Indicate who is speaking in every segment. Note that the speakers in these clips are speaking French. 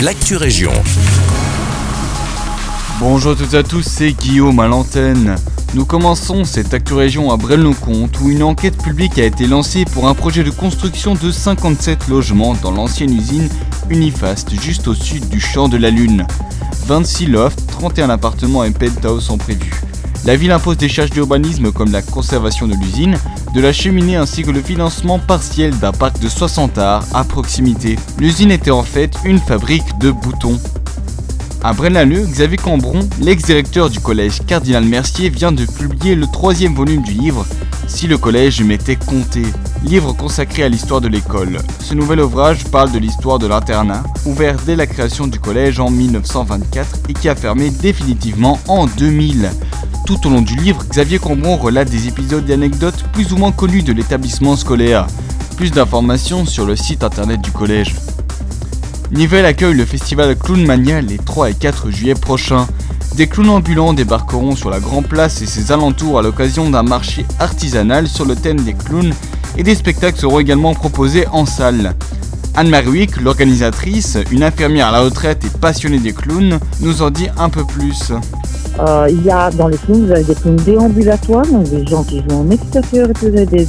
Speaker 1: l'actu région.
Speaker 2: Bonjour à toutes et à tous, c'est Guillaume à l'antenne. Nous commençons cette Actu Région à Braine-le-Comte où une enquête publique a été lancée pour un projet de construction de 57 logements dans l'ancienne usine Unifast juste au sud du champ de la Lune. 26 lofts, 31 appartements et penthouse sont prévus. La ville impose des charges d'urbanisme comme la conservation de l'usine, de la cheminée ainsi que le financement partiel d'un parc de 60 arts à proximité. L'usine était en fait une fabrique de boutons. À Braine-l'Alleud, Xavier Cambron, l'ex-directeur du collège Cardinal Mercier, vient de publier le troisième volume du livre Si le collège m'était compté, livre consacré à l'histoire de l'école. Ce nouvel ouvrage parle de l'histoire de l'internat, ouvert dès la création du collège en 1924 et qui a fermé définitivement en 2000. Tout au long du livre, Xavier Cambron relate des épisodes et anecdotes plus ou moins connus de l'établissement scolaire. Plus d'informations sur le site internet du collège. Nivelles accueille le festival Clown Mania les 3 et 4 juillet prochains. Des clowns ambulants débarqueront sur la Grand Place et ses alentours à l'occasion d'un marché artisanal sur le thème des clowns et des spectacles seront également proposés en salle. Anne-Marie Wick, l'organisatrice, une infirmière à la retraite et passionnée des clowns, nous en dit un peu plus.
Speaker 3: Euh, y a dans les clowns, des clowns déambulatoires, donc des gens qui jouent en extérieur, et des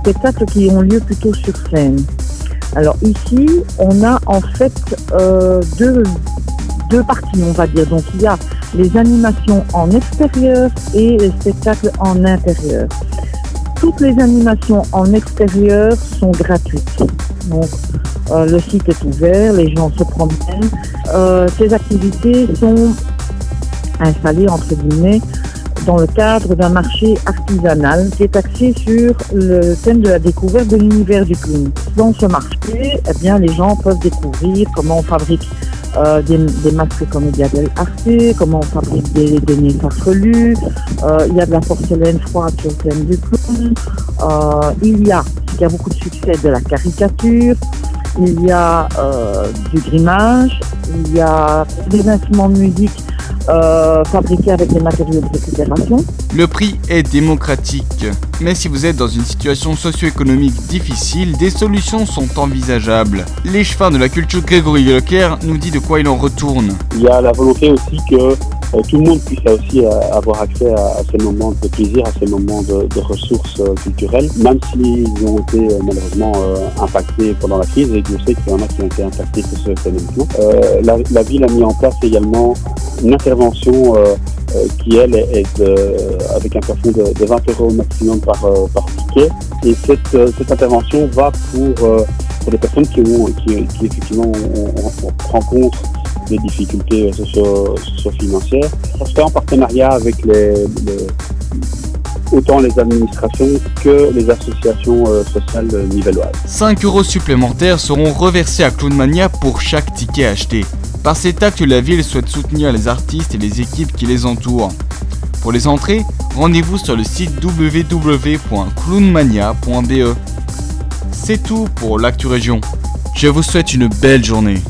Speaker 3: spectacles qui ont lieu plutôt sur scène. Alors ici, on a en fait euh, deux, deux parties, on va dire. Donc il y a les animations en extérieur et les spectacles en intérieur. Toutes les animations en extérieur sont gratuites. Donc euh, le site est ouvert, les gens se promènent. Euh, ces activités sont installées entre guillemets dans le cadre d'un marché artisanal qui est axé sur le thème de la découverte de l'univers du clown. Dans ce marché, eh bien, les gens peuvent découvrir comment on fabrique euh, des, masques comédia dell'arte, comment on fabrique des, des nez euh, il y a de la porcelaine froide sur le thème du clown, euh, il y a, il y a beaucoup de succès, de la caricature, il y a du grimage, il y a des instruments de musique euh, fabriqués avec des matériaux de récupération.
Speaker 2: Le prix est démocratique, mais si vous êtes dans une situation socio-économique difficile, des solutions sont envisageables. L'échevin de la culture Grégory Leclerc nous dit de quoi il en retourne.
Speaker 4: Il y a la volonté aussi que tout le monde puisse aussi euh, avoir accès à, ces moments de plaisir, à ces moments de, ressources euh, culturelles, même s'ils ont été euh, malheureusement impactés pendant la crise, et Dieu sait qu'il y en a qui ont été impactés sur ce phénomène. La, la, ville a mis en place également une intervention qui, elle, est, avec un plafond de, de, 20 euros maximum par, ticket. Et cette, intervention va pour, pour les personnes qui, effectivement on, on rencontrent des difficultés socio-financières. On se fait en partenariat avec les, autant les administrations que les associations euh, sociales nivelloises.
Speaker 2: 5 euros supplémentaires seront reversés à Clownmania pour chaque ticket acheté. Par cet acte, la ville souhaite soutenir les artistes et les équipes qui les entourent. Pour les entrées, rendez-vous sur le site www.clownmania.be. C'est tout pour l'actu région. Je vous souhaite une belle journée.